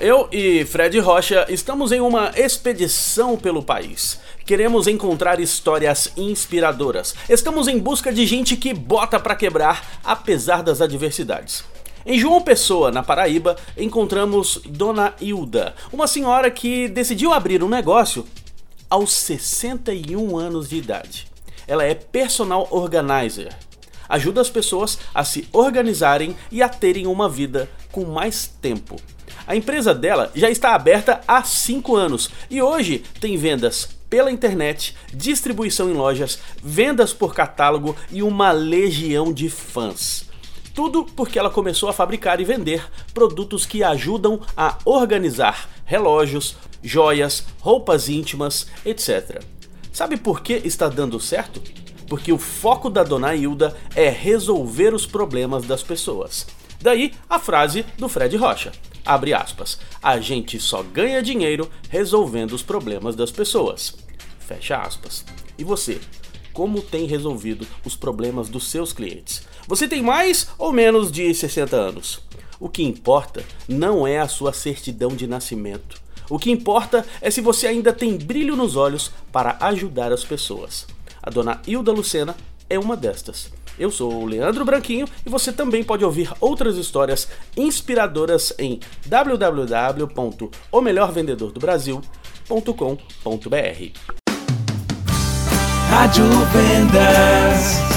Eu e Fred Rocha estamos em uma expedição pelo país. Queremos encontrar histórias inspiradoras. Estamos em busca de gente que bota para quebrar apesar das adversidades. Em João Pessoa, na Paraíba, encontramos Dona Hilda, uma senhora que decidiu abrir um negócio aos 61 anos de idade. Ela é personal organizer. Ajuda as pessoas a se organizarem e a terem uma vida com mais tempo. A empresa dela já está aberta há 5 anos e hoje tem vendas pela internet, distribuição em lojas, vendas por catálogo e uma legião de fãs. Tudo porque ela começou a fabricar e vender produtos que ajudam a organizar relógios, joias, roupas íntimas, etc. Sabe por que está dando certo? Porque o foco da dona Hilda é resolver os problemas das pessoas. Daí a frase do Fred Rocha. Abre aspas. A gente só ganha dinheiro resolvendo os problemas das pessoas. Fecha aspas. E você? Como tem resolvido os problemas dos seus clientes? Você tem mais ou menos de 60 anos? O que importa não é a sua certidão de nascimento. O que importa é se você ainda tem brilho nos olhos para ajudar as pessoas. A dona Hilda Lucena é uma destas. Eu sou o Leandro Branquinho e você também pode ouvir outras histórias inspiradoras em www.omelhorvendedordobrasil.com.br. Rádio Vendas.